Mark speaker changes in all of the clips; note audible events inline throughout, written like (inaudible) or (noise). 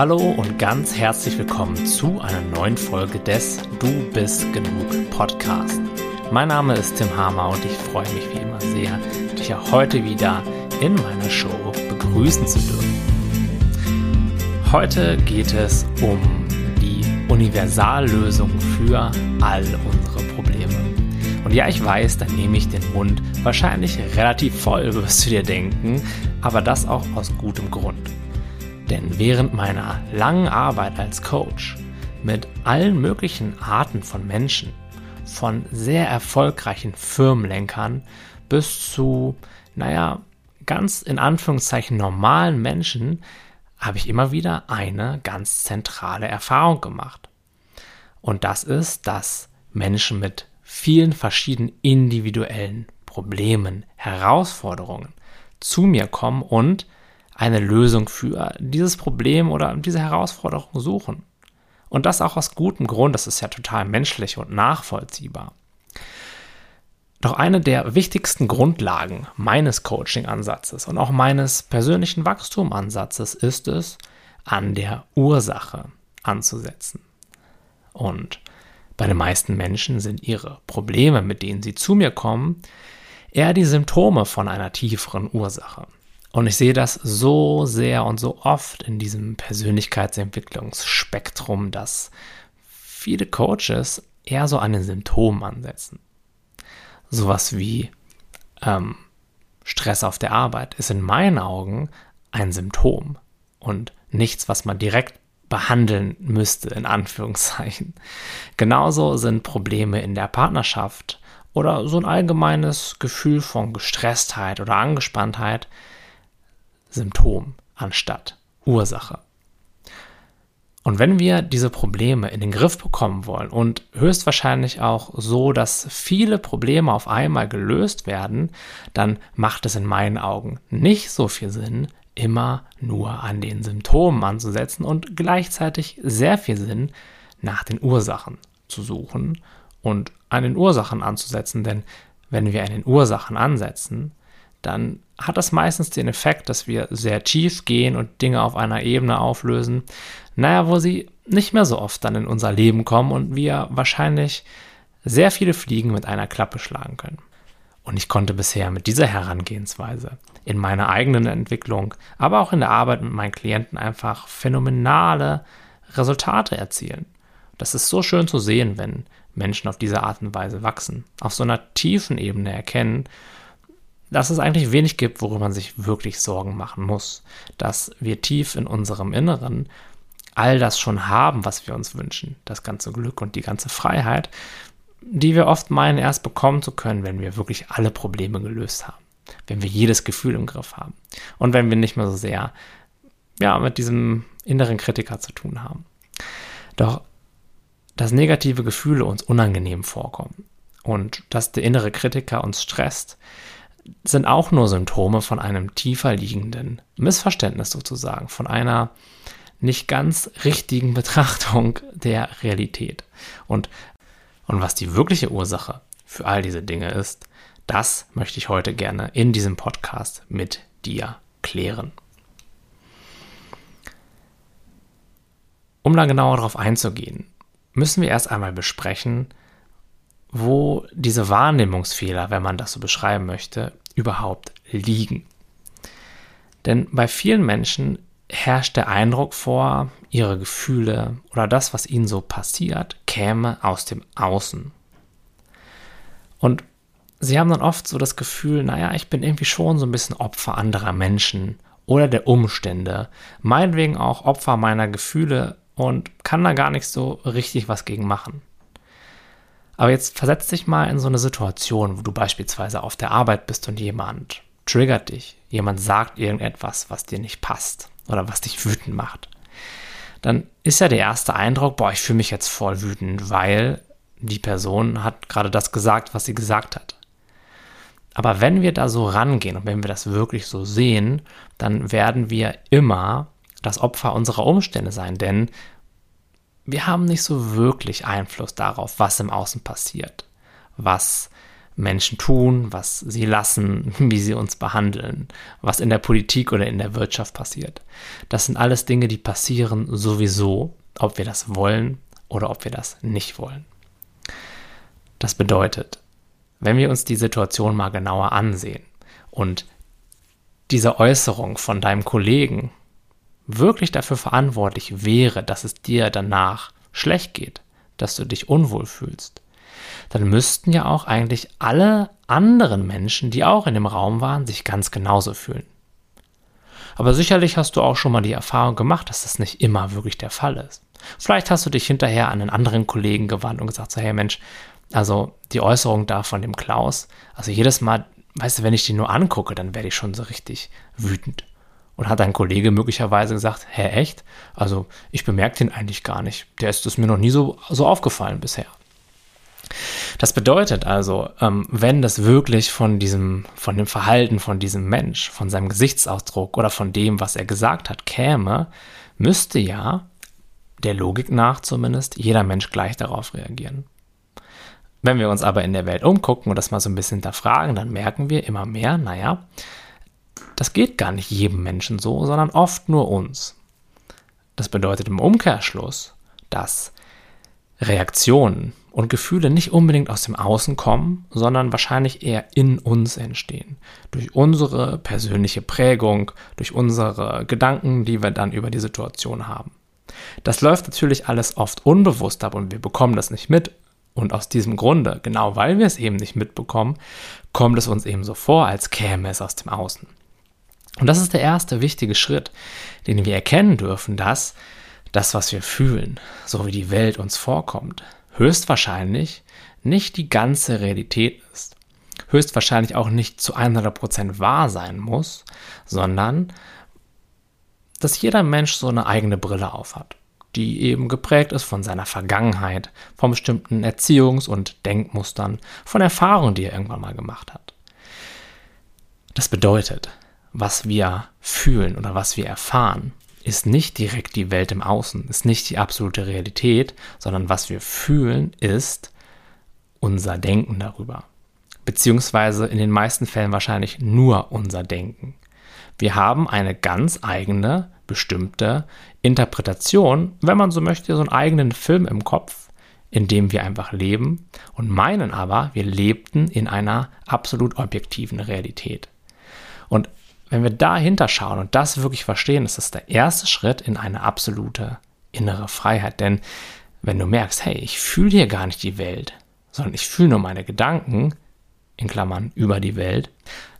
Speaker 1: Hallo und ganz herzlich willkommen zu einer neuen Folge des Du bist genug Podcast. Mein Name ist Tim Hamer und ich freue mich wie immer sehr, dich auch heute wieder in meiner Show begrüßen zu dürfen. Heute geht es um die Universallösung für all unsere Probleme. Und ja, ich weiß, dann nehme ich den Mund wahrscheinlich relativ voll, (laughs) wirst du dir denken, aber das auch aus gutem Grund. Denn während meiner langen Arbeit als Coach mit allen möglichen Arten von Menschen, von sehr erfolgreichen Firmenlenkern bis zu, naja, ganz in Anführungszeichen normalen Menschen, habe ich immer wieder eine ganz zentrale Erfahrung gemacht. Und das ist, dass Menschen mit vielen verschiedenen individuellen Problemen, Herausforderungen zu mir kommen und eine Lösung für dieses Problem oder diese Herausforderung suchen. Und das auch aus gutem Grund, das ist ja total menschlich und nachvollziehbar. Doch eine der wichtigsten Grundlagen meines Coaching-Ansatzes und auch meines persönlichen Wachstumansatzes ist es, an der Ursache anzusetzen. Und bei den meisten Menschen sind ihre Probleme, mit denen sie zu mir kommen, eher die Symptome von einer tieferen Ursache. Und ich sehe das so sehr und so oft in diesem Persönlichkeitsentwicklungsspektrum, dass viele Coaches eher so an den Symptomen ansetzen. Sowas wie ähm, Stress auf der Arbeit ist in meinen Augen ein Symptom und nichts, was man direkt behandeln müsste, in Anführungszeichen. Genauso sind Probleme in der Partnerschaft oder so ein allgemeines Gefühl von Gestresstheit oder Angespanntheit Symptom anstatt Ursache. Und wenn wir diese Probleme in den Griff bekommen wollen und höchstwahrscheinlich auch so, dass viele Probleme auf einmal gelöst werden, dann macht es in meinen Augen nicht so viel Sinn, immer nur an den Symptomen anzusetzen und gleichzeitig sehr viel Sinn, nach den Ursachen zu suchen und an den Ursachen anzusetzen, denn wenn wir an den Ursachen ansetzen, dann hat das meistens den Effekt, dass wir sehr tief gehen und Dinge auf einer Ebene auflösen, naja, wo sie nicht mehr so oft dann in unser Leben kommen und wir wahrscheinlich sehr viele Fliegen mit einer Klappe schlagen können. Und ich konnte bisher mit dieser Herangehensweise in meiner eigenen Entwicklung, aber auch in der Arbeit mit meinen Klienten einfach phänomenale Resultate erzielen. Das ist so schön zu sehen, wenn Menschen auf diese Art und Weise wachsen, auf so einer tiefen Ebene erkennen, dass es eigentlich wenig gibt, worüber man sich wirklich Sorgen machen muss. Dass wir tief in unserem Inneren all das schon haben, was wir uns wünschen. Das ganze Glück und die ganze Freiheit, die wir oft meinen, erst bekommen zu können, wenn wir wirklich alle Probleme gelöst haben. Wenn wir jedes Gefühl im Griff haben. Und wenn wir nicht mehr so sehr ja, mit diesem inneren Kritiker zu tun haben. Doch dass negative Gefühle uns unangenehm vorkommen und dass der innere Kritiker uns stresst, sind auch nur Symptome von einem tiefer liegenden Missverständnis sozusagen, von einer nicht ganz richtigen Betrachtung der Realität. Und, und was die wirkliche Ursache für all diese Dinge ist, das möchte ich heute gerne in diesem Podcast mit dir klären. Um da genauer darauf einzugehen, müssen wir erst einmal besprechen, wo diese Wahrnehmungsfehler, wenn man das so beschreiben möchte, überhaupt liegen. Denn bei vielen Menschen herrscht der Eindruck vor, ihre Gefühle oder das, was ihnen so passiert, käme aus dem Außen. Und sie haben dann oft so das Gefühl, naja, ich bin irgendwie schon so ein bisschen Opfer anderer Menschen oder der Umstände, meinetwegen auch Opfer meiner Gefühle und kann da gar nicht so richtig was gegen machen. Aber jetzt versetz dich mal in so eine Situation, wo du beispielsweise auf der Arbeit bist und jemand triggert dich, jemand sagt irgendetwas, was dir nicht passt oder was dich wütend macht. Dann ist ja der erste Eindruck, boah, ich fühle mich jetzt voll wütend, weil die Person hat gerade das gesagt, was sie gesagt hat. Aber wenn wir da so rangehen und wenn wir das wirklich so sehen, dann werden wir immer das Opfer unserer Umstände sein, denn wir haben nicht so wirklich Einfluss darauf, was im Außen passiert, was Menschen tun, was sie lassen, (laughs) wie sie uns behandeln, was in der Politik oder in der Wirtschaft passiert. Das sind alles Dinge, die passieren sowieso, ob wir das wollen oder ob wir das nicht wollen. Das bedeutet, wenn wir uns die Situation mal genauer ansehen und diese Äußerung von deinem Kollegen wirklich dafür verantwortlich wäre, dass es dir danach schlecht geht, dass du dich unwohl fühlst, dann müssten ja auch eigentlich alle anderen Menschen, die auch in dem Raum waren, sich ganz genauso fühlen. Aber sicherlich hast du auch schon mal die Erfahrung gemacht, dass das nicht immer wirklich der Fall ist. Vielleicht hast du dich hinterher an einen anderen Kollegen gewandt und gesagt, so, hey Mensch, also die Äußerung da von dem Klaus, also jedes Mal, weißt du, wenn ich die nur angucke, dann werde ich schon so richtig wütend. Und hat ein Kollege möglicherweise gesagt, hä, echt? Also ich bemerke den eigentlich gar nicht. Der ist es mir noch nie so, so aufgefallen bisher. Das bedeutet also, ähm, wenn das wirklich von diesem, von dem Verhalten von diesem Mensch, von seinem Gesichtsausdruck oder von dem, was er gesagt hat, käme, müsste ja der Logik nach zumindest jeder Mensch gleich darauf reagieren. Wenn wir uns aber in der Welt umgucken und das mal so ein bisschen hinterfragen, dann merken wir immer mehr, naja, das geht gar nicht jedem Menschen so, sondern oft nur uns. Das bedeutet im Umkehrschluss, dass Reaktionen und Gefühle nicht unbedingt aus dem Außen kommen, sondern wahrscheinlich eher in uns entstehen. Durch unsere persönliche Prägung, durch unsere Gedanken, die wir dann über die Situation haben. Das läuft natürlich alles oft unbewusst ab und wir bekommen das nicht mit und aus diesem Grunde, genau weil wir es eben nicht mitbekommen, kommt es uns eben so vor, als käme es aus dem Außen. Und das ist der erste wichtige Schritt, den wir erkennen dürfen, dass das, was wir fühlen, so wie die Welt uns vorkommt, höchstwahrscheinlich nicht die ganze Realität ist. Höchstwahrscheinlich auch nicht zu 100% wahr sein muss, sondern dass jeder Mensch so eine eigene Brille aufhat die eben geprägt ist von seiner Vergangenheit, von bestimmten Erziehungs- und Denkmustern, von Erfahrungen, die er irgendwann mal gemacht hat. Das bedeutet, was wir fühlen oder was wir erfahren, ist nicht direkt die Welt im Außen, ist nicht die absolute Realität, sondern was wir fühlen, ist unser Denken darüber. Beziehungsweise in den meisten Fällen wahrscheinlich nur unser Denken. Wir haben eine ganz eigene, bestimmte Interpretation, wenn man so möchte, so einen eigenen Film im Kopf, in dem wir einfach leben und meinen aber, wir lebten in einer absolut objektiven Realität. Und wenn wir dahinter schauen und das wirklich verstehen, ist das der erste Schritt in eine absolute innere Freiheit. Denn wenn du merkst, hey, ich fühle hier gar nicht die Welt, sondern ich fühle nur meine Gedanken, in Klammern über die Welt,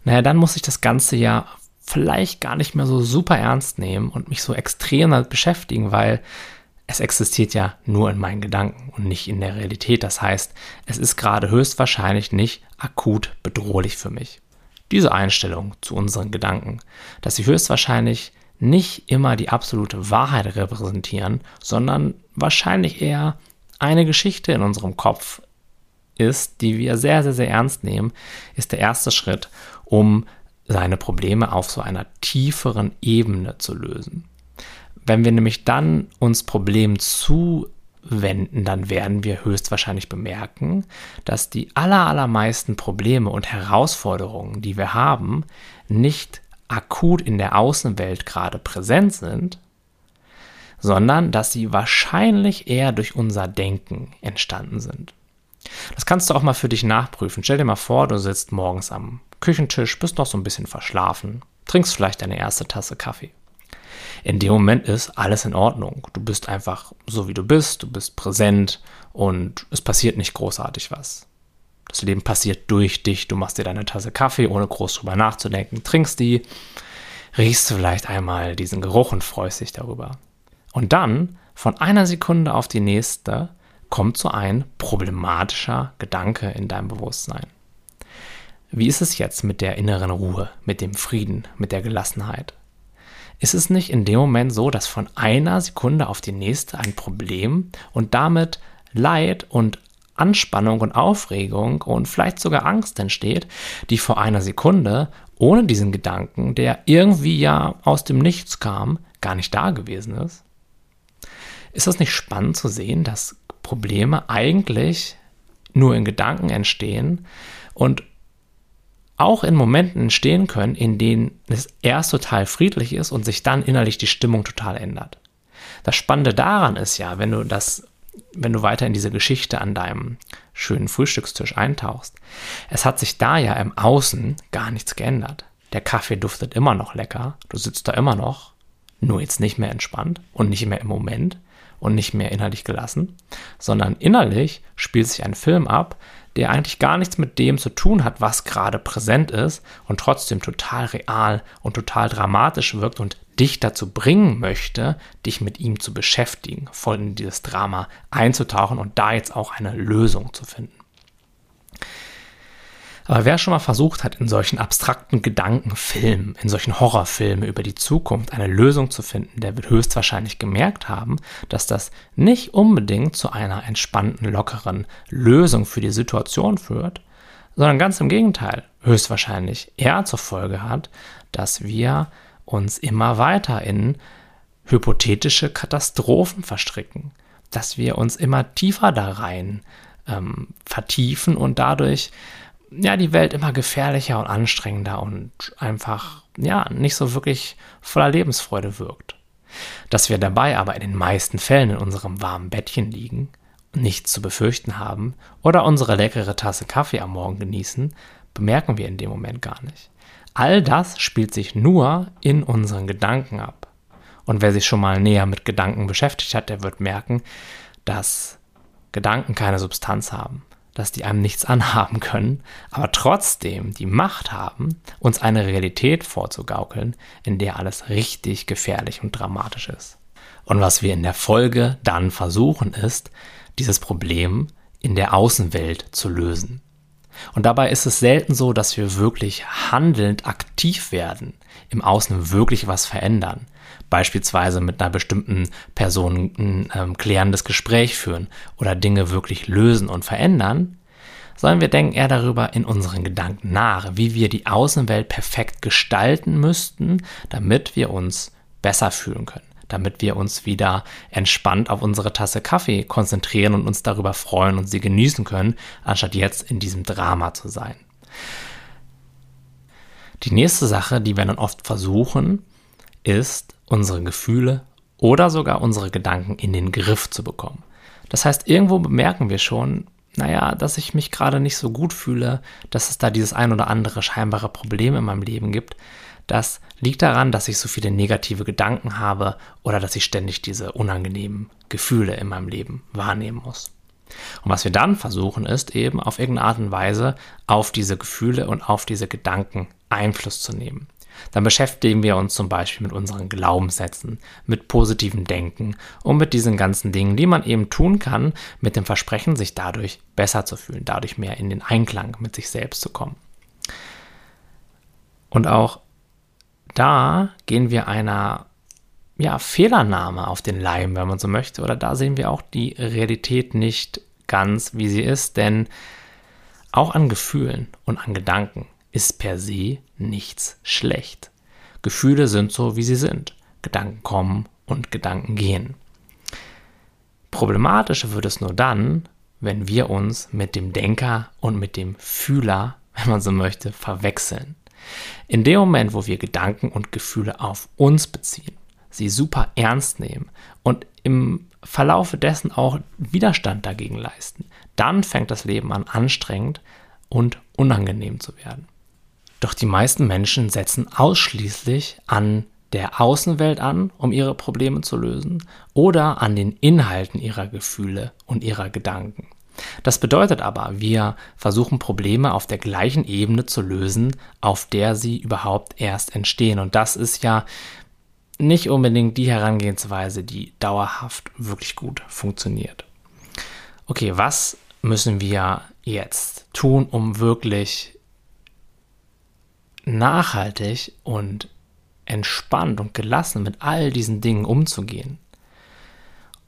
Speaker 1: naja, dann muss ich das Ganze ja vielleicht gar nicht mehr so super ernst nehmen und mich so extrem damit beschäftigen, weil es existiert ja nur in meinen Gedanken und nicht in der Realität. Das heißt, es ist gerade höchstwahrscheinlich nicht akut bedrohlich für mich. Diese Einstellung zu unseren Gedanken, dass sie höchstwahrscheinlich nicht immer die absolute Wahrheit repräsentieren, sondern wahrscheinlich eher eine Geschichte in unserem Kopf ist, die wir sehr, sehr, sehr ernst nehmen, ist der erste Schritt, um seine Probleme auf so einer tieferen Ebene zu lösen. Wenn wir nämlich dann uns Problemen zuwenden, dann werden wir höchstwahrscheinlich bemerken, dass die aller, allermeisten Probleme und Herausforderungen, die wir haben, nicht akut in der Außenwelt gerade präsent sind, sondern dass sie wahrscheinlich eher durch unser Denken entstanden sind. Das kannst du auch mal für dich nachprüfen. Stell dir mal vor, du sitzt morgens am Küchentisch, bist noch so ein bisschen verschlafen, trinkst vielleicht deine erste Tasse Kaffee. In dem Moment ist alles in Ordnung. Du bist einfach so, wie du bist, du bist präsent und es passiert nicht großartig was. Das Leben passiert durch dich. Du machst dir deine Tasse Kaffee, ohne groß drüber nachzudenken, trinkst die, riechst vielleicht einmal diesen Geruch und freust dich darüber. Und dann, von einer Sekunde auf die nächste, kommt so ein problematischer Gedanke in deinem Bewusstsein. Wie ist es jetzt mit der inneren Ruhe, mit dem Frieden, mit der Gelassenheit? Ist es nicht in dem Moment so, dass von einer Sekunde auf die nächste ein Problem und damit Leid und Anspannung und Aufregung und vielleicht sogar Angst entsteht, die vor einer Sekunde ohne diesen Gedanken, der irgendwie ja aus dem Nichts kam, gar nicht da gewesen ist? Ist das nicht spannend zu sehen, dass Probleme eigentlich nur in Gedanken entstehen und auch in Momenten entstehen können, in denen es erst total friedlich ist und sich dann innerlich die Stimmung total ändert. Das Spannende daran ist ja, wenn du das, wenn du weiter in diese Geschichte an deinem schönen Frühstückstisch eintauchst, es hat sich da ja im Außen gar nichts geändert. Der Kaffee duftet immer noch lecker, du sitzt da immer noch, nur jetzt nicht mehr entspannt und nicht mehr im Moment und nicht mehr innerlich gelassen, sondern innerlich spielt sich ein Film ab, der eigentlich gar nichts mit dem zu tun hat, was gerade präsent ist und trotzdem total real und total dramatisch wirkt und dich dazu bringen möchte, dich mit ihm zu beschäftigen, voll in dieses Drama einzutauchen und da jetzt auch eine Lösung zu finden. Aber wer schon mal versucht hat, in solchen abstrakten Gedankenfilmen, in solchen Horrorfilmen über die Zukunft eine Lösung zu finden, der wird höchstwahrscheinlich gemerkt haben, dass das nicht unbedingt zu einer entspannten, lockeren Lösung für die Situation führt, sondern ganz im Gegenteil, höchstwahrscheinlich eher zur Folge hat, dass wir uns immer weiter in hypothetische Katastrophen verstricken, dass wir uns immer tiefer da rein ähm, vertiefen und dadurch ja die Welt immer gefährlicher und anstrengender und einfach ja nicht so wirklich voller Lebensfreude wirkt. Dass wir dabei aber in den meisten Fällen in unserem warmen Bettchen liegen, nichts zu befürchten haben oder unsere leckere Tasse Kaffee am Morgen genießen, bemerken wir in dem Moment gar nicht. All das spielt sich nur in unseren Gedanken ab. Und wer sich schon mal näher mit Gedanken beschäftigt hat, der wird merken, dass Gedanken keine Substanz haben dass die einem nichts anhaben können, aber trotzdem die Macht haben, uns eine Realität vorzugaukeln, in der alles richtig gefährlich und dramatisch ist. Und was wir in der Folge dann versuchen, ist, dieses Problem in der Außenwelt zu lösen. Und dabei ist es selten so, dass wir wirklich handelnd aktiv werden, im Außen wirklich was verändern. Beispielsweise mit einer bestimmten Person ein ähm, klärendes Gespräch führen oder Dinge wirklich lösen und verändern, sondern wir denken eher darüber in unseren Gedanken nach, wie wir die Außenwelt perfekt gestalten müssten, damit wir uns besser fühlen können damit wir uns wieder entspannt auf unsere Tasse Kaffee konzentrieren und uns darüber freuen und sie genießen können, anstatt jetzt in diesem Drama zu sein. Die nächste Sache, die wir dann oft versuchen, ist, unsere Gefühle oder sogar unsere Gedanken in den Griff zu bekommen. Das heißt, irgendwo bemerken wir schon, naja, dass ich mich gerade nicht so gut fühle, dass es da dieses ein oder andere scheinbare Problem in meinem Leben gibt. Das liegt daran, dass ich so viele negative Gedanken habe oder dass ich ständig diese unangenehmen Gefühle in meinem Leben wahrnehmen muss. Und was wir dann versuchen, ist eben auf irgendeine Art und Weise auf diese Gefühle und auf diese Gedanken Einfluss zu nehmen. Dann beschäftigen wir uns zum Beispiel mit unseren Glaubenssätzen, mit positivem Denken und mit diesen ganzen Dingen, die man eben tun kann, mit dem Versprechen, sich dadurch besser zu fühlen, dadurch mehr in den Einklang mit sich selbst zu kommen. Und auch da gehen wir einer ja, Fehlernahme auf den Leim, wenn man so möchte, oder da sehen wir auch die Realität nicht ganz, wie sie ist, denn auch an Gefühlen und an Gedanken ist per se nichts schlecht. Gefühle sind so, wie sie sind. Gedanken kommen und Gedanken gehen. Problematisch wird es nur dann, wenn wir uns mit dem Denker und mit dem Fühler, wenn man so möchte, verwechseln. In dem Moment, wo wir Gedanken und Gefühle auf uns beziehen, sie super ernst nehmen und im Verlaufe dessen auch Widerstand dagegen leisten, dann fängt das Leben an anstrengend und unangenehm zu werden. Doch die meisten Menschen setzen ausschließlich an der Außenwelt an, um ihre Probleme zu lösen, oder an den Inhalten ihrer Gefühle und ihrer Gedanken. Das bedeutet aber, wir versuchen Probleme auf der gleichen Ebene zu lösen, auf der sie überhaupt erst entstehen. Und das ist ja nicht unbedingt die Herangehensweise, die dauerhaft wirklich gut funktioniert. Okay, was müssen wir jetzt tun, um wirklich nachhaltig und entspannt und gelassen mit all diesen Dingen umzugehen.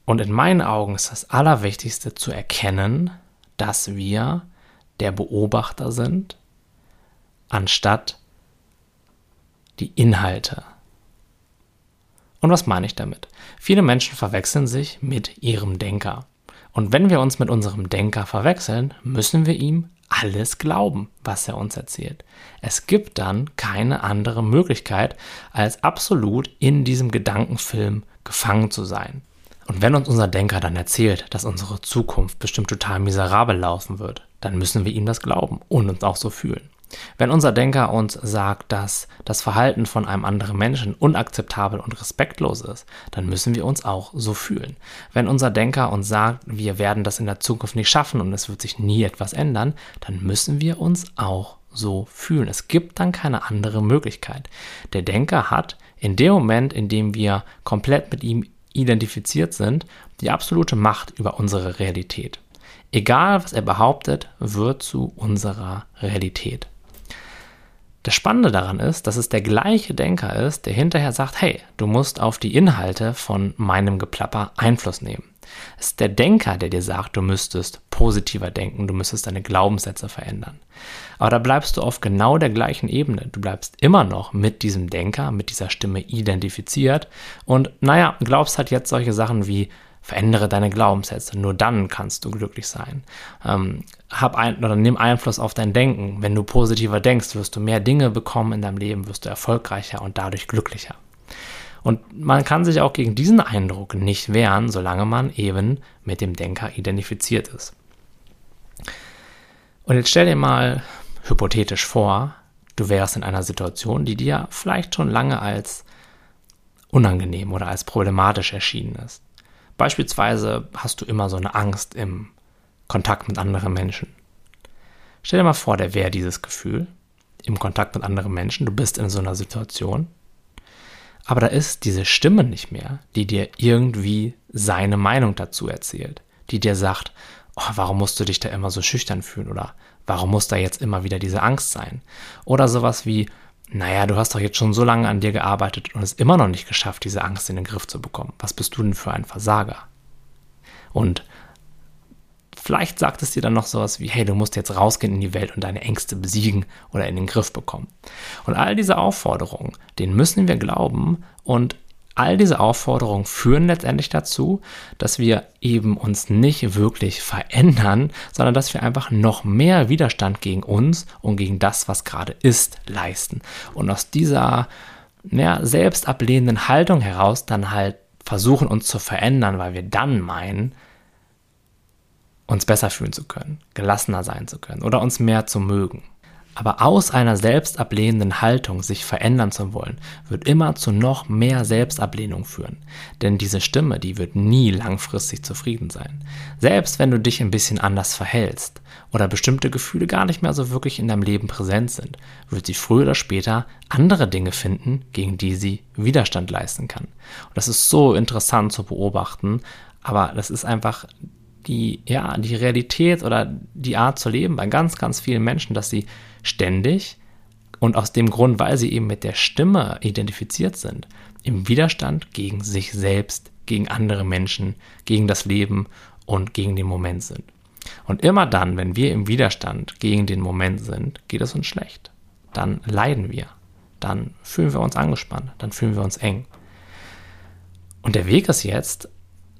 Speaker 1: Und in meinen Augen ist das Allerwichtigste zu erkennen, dass wir der Beobachter sind, anstatt die Inhalte. Und was meine ich damit? Viele Menschen verwechseln sich mit ihrem Denker. Und wenn wir uns mit unserem Denker verwechseln, müssen wir ihm alles glauben, was er uns erzählt. Es gibt dann keine andere Möglichkeit, als absolut in diesem Gedankenfilm gefangen zu sein. Und wenn uns unser Denker dann erzählt, dass unsere Zukunft bestimmt total miserabel laufen wird, dann müssen wir ihm das glauben und uns auch so fühlen. Wenn unser Denker uns sagt, dass das Verhalten von einem anderen Menschen unakzeptabel und respektlos ist, dann müssen wir uns auch so fühlen. Wenn unser Denker uns sagt, wir werden das in der Zukunft nicht schaffen und es wird sich nie etwas ändern, dann müssen wir uns auch so fühlen. Es gibt dann keine andere Möglichkeit. Der Denker hat in dem Moment, in dem wir komplett mit ihm identifiziert sind, die absolute Macht über unsere Realität. Egal, was er behauptet, wird zu unserer Realität. Das Spannende daran ist, dass es der gleiche Denker ist, der hinterher sagt, hey, du musst auf die Inhalte von meinem Geplapper Einfluss nehmen. Es ist der Denker, der dir sagt, du müsstest positiver denken, du müsstest deine Glaubenssätze verändern. Aber da bleibst du auf genau der gleichen Ebene. Du bleibst immer noch mit diesem Denker, mit dieser Stimme identifiziert und naja, glaubst halt jetzt solche Sachen wie, Verändere deine Glaubenssätze. Nur dann kannst du glücklich sein. Ähm, hab ein, oder nimm Einfluss auf dein Denken. Wenn du positiver denkst, wirst du mehr Dinge bekommen in deinem Leben, wirst du erfolgreicher und dadurch glücklicher. Und man kann sich auch gegen diesen Eindruck nicht wehren, solange man eben mit dem Denker identifiziert ist. Und jetzt stell dir mal hypothetisch vor, du wärst in einer Situation, die dir vielleicht schon lange als unangenehm oder als problematisch erschienen ist. Beispielsweise hast du immer so eine Angst im Kontakt mit anderen Menschen. Stell dir mal vor, der wäre dieses Gefühl im Kontakt mit anderen Menschen. Du bist in so einer Situation. Aber da ist diese Stimme nicht mehr, die dir irgendwie seine Meinung dazu erzählt. Die dir sagt, oh, warum musst du dich da immer so schüchtern fühlen? Oder warum muss da jetzt immer wieder diese Angst sein? Oder sowas wie, naja, du hast doch jetzt schon so lange an dir gearbeitet und es immer noch nicht geschafft, diese Angst in den Griff zu bekommen. Was bist du denn für ein Versager? Und vielleicht sagt es dir dann noch sowas wie, hey, du musst jetzt rausgehen in die Welt und deine Ängste besiegen oder in den Griff bekommen. Und all diese Aufforderungen, denen müssen wir glauben und all diese Aufforderungen führen letztendlich dazu, dass wir eben uns nicht wirklich verändern, sondern dass wir einfach noch mehr Widerstand gegen uns und gegen das, was gerade ist, leisten. Und aus dieser ja, selbstablehnenden Haltung heraus dann halt versuchen, uns zu verändern, weil wir dann meinen, uns besser fühlen zu können, gelassener sein zu können oder uns mehr zu mögen. Aber aus einer selbstablehnenden Haltung sich verändern zu wollen, wird immer zu noch mehr Selbstablehnung führen. Denn diese Stimme, die wird nie langfristig zufrieden sein. Selbst wenn du dich ein bisschen anders verhältst oder bestimmte Gefühle gar nicht mehr so wirklich in deinem Leben präsent sind, wird sie früher oder später andere Dinge finden, gegen die sie Widerstand leisten kann. Und das ist so interessant zu beobachten, aber das ist einfach die, ja, die Realität oder die Art zu leben bei ganz, ganz vielen Menschen, dass sie ständig und aus dem Grund, weil sie eben mit der Stimme identifiziert sind, im Widerstand gegen sich selbst, gegen andere Menschen, gegen das Leben und gegen den Moment sind. Und immer dann, wenn wir im Widerstand gegen den Moment sind, geht es uns schlecht. Dann leiden wir. Dann fühlen wir uns angespannt. Dann fühlen wir uns eng. Und der Weg ist jetzt,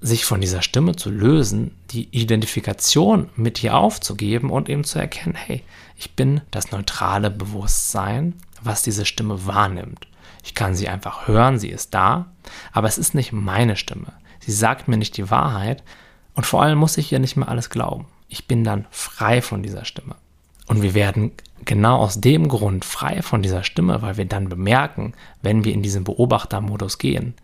Speaker 1: sich von dieser Stimme zu lösen, die Identifikation mit ihr aufzugeben und eben zu erkennen, hey, ich bin das neutrale Bewusstsein, was diese Stimme wahrnimmt. Ich kann sie einfach hören, sie ist da, aber es ist nicht meine Stimme. Sie sagt mir nicht die Wahrheit und vor allem muss ich ihr nicht mehr alles glauben. Ich bin dann frei von dieser Stimme. Und wir werden genau aus dem Grund frei von dieser Stimme, weil wir dann bemerken, wenn wir in diesen Beobachtermodus gehen,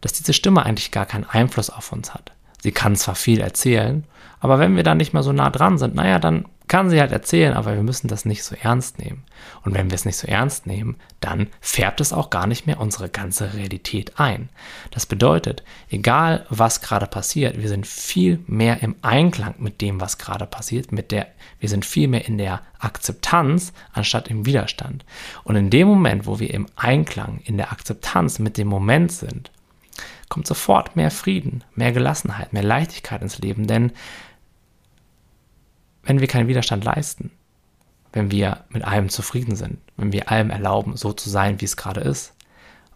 Speaker 1: dass diese Stimme eigentlich gar keinen Einfluss auf uns hat. Sie kann zwar viel erzählen, aber wenn wir da nicht mehr so nah dran sind, naja, dann kann sie halt erzählen, aber wir müssen das nicht so ernst nehmen. Und wenn wir es nicht so ernst nehmen, dann färbt es auch gar nicht mehr unsere ganze Realität ein. Das bedeutet, egal was gerade passiert, wir sind viel mehr im Einklang mit dem, was gerade passiert, mit der, wir sind viel mehr in der Akzeptanz anstatt im Widerstand. Und in dem Moment, wo wir im Einklang, in der Akzeptanz mit dem Moment sind, kommt sofort mehr Frieden, mehr Gelassenheit, mehr Leichtigkeit ins Leben, denn wenn wir keinen Widerstand leisten, wenn wir mit allem zufrieden sind, wenn wir allem erlauben, so zu sein, wie es gerade ist,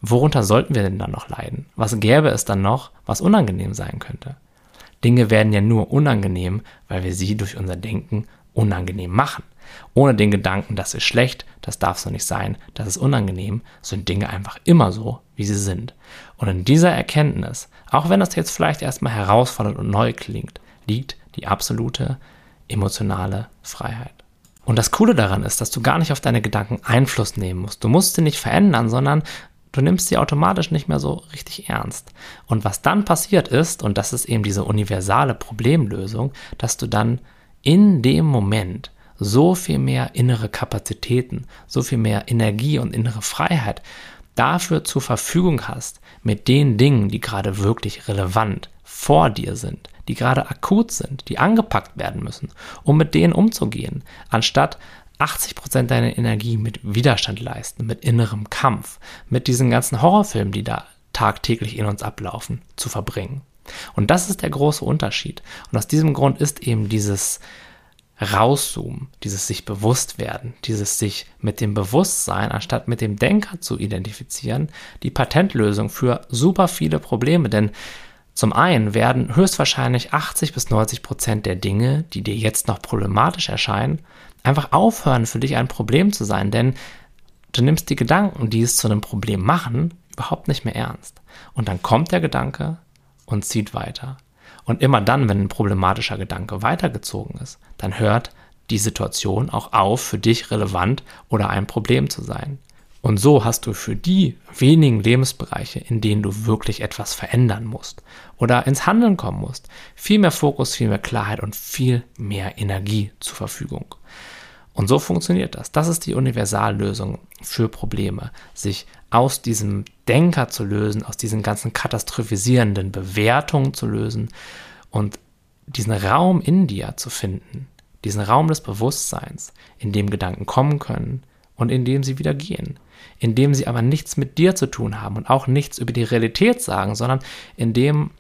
Speaker 1: worunter sollten wir denn dann noch leiden? Was gäbe es dann noch, was unangenehm sein könnte? Dinge werden ja nur unangenehm, weil wir sie durch unser Denken unangenehm machen. Ohne den Gedanken, das ist schlecht, das darf so nicht sein, das ist unangenehm, sind Dinge einfach immer so, wie sie sind. Und in dieser Erkenntnis, auch wenn das jetzt vielleicht erstmal herausfordernd und neu klingt, liegt die absolute emotionale Freiheit. Und das Coole daran ist, dass du gar nicht auf deine Gedanken Einfluss nehmen musst. Du musst sie nicht verändern, sondern du nimmst sie automatisch nicht mehr so richtig ernst. Und was dann passiert ist, und das ist eben diese universale Problemlösung, dass du dann in dem Moment so viel mehr innere Kapazitäten, so viel mehr Energie und innere Freiheit dafür zur Verfügung hast, mit den Dingen, die gerade wirklich relevant vor dir sind, die gerade akut sind, die angepackt werden müssen, um mit denen umzugehen, anstatt 80% deiner Energie mit Widerstand leisten, mit innerem Kampf, mit diesen ganzen Horrorfilmen, die da tagtäglich in uns ablaufen, zu verbringen. Und das ist der große Unterschied. Und aus diesem Grund ist eben dieses Rauszoomen, dieses sich bewusst werden, dieses sich mit dem Bewusstsein anstatt mit dem Denker zu identifizieren, die Patentlösung für super viele Probleme. Denn zum einen werden höchstwahrscheinlich 80 bis 90 Prozent der Dinge, die dir jetzt noch problematisch erscheinen, einfach aufhören, für dich ein Problem zu sein, denn du nimmst die Gedanken, die es zu einem Problem machen, überhaupt nicht mehr ernst. Und dann kommt der Gedanke und zieht weiter. Und immer dann, wenn ein problematischer Gedanke weitergezogen ist, dann hört die Situation auch auf, für dich relevant oder ein Problem zu sein. Und so hast du für die wenigen Lebensbereiche, in denen du wirklich etwas verändern musst oder ins Handeln kommen musst, viel mehr Fokus, viel mehr Klarheit und viel mehr Energie zur Verfügung. Und so funktioniert das. Das ist die Universallösung für Probleme, sich aus diesem Denker zu lösen, aus diesen ganzen katastrophisierenden Bewertungen zu lösen und diesen Raum in dir zu finden, diesen Raum des Bewusstseins, in dem Gedanken kommen können und in dem sie wieder gehen, in dem sie aber nichts mit dir zu tun haben und auch nichts über die Realität sagen, sondern in dem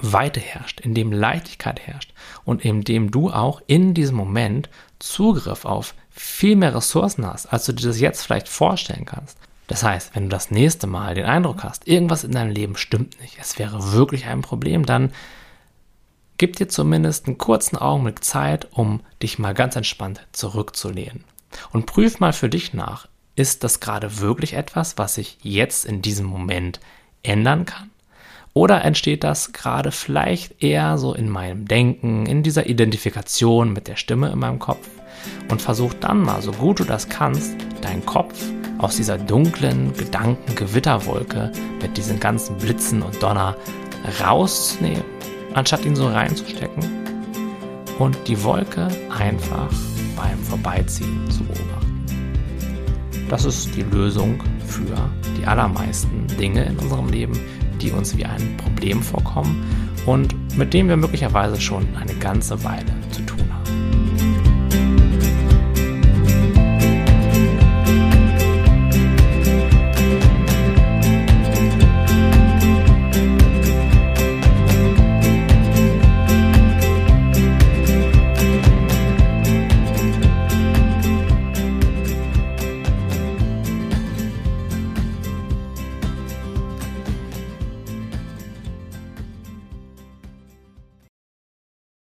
Speaker 1: Weite herrscht, in dem Leichtigkeit herrscht und in dem du auch in diesem Moment Zugriff auf viel mehr Ressourcen hast, als du dir das jetzt vielleicht vorstellen kannst. Das heißt, wenn du das nächste Mal den Eindruck hast, irgendwas in deinem Leben stimmt nicht, es wäre wirklich ein Problem, dann gib dir zumindest einen kurzen Augenblick Zeit, um dich mal ganz entspannt zurückzulehnen. Und prüf mal für dich nach, ist das gerade wirklich etwas, was sich jetzt in diesem Moment ändern kann? Oder entsteht das gerade vielleicht eher so in meinem Denken, in dieser Identifikation mit der Stimme in meinem Kopf? Und versuch dann mal, so gut du das kannst, deinen Kopf aus dieser dunklen Gedankengewitterwolke mit diesen ganzen Blitzen und Donner rauszunehmen, anstatt ihn so reinzustecken und die Wolke einfach beim Vorbeiziehen zu beobachten. Das ist die Lösung für die allermeisten Dinge in unserem Leben, die uns wie ein Problem vorkommen und mit dem wir möglicherweise schon eine ganze Weile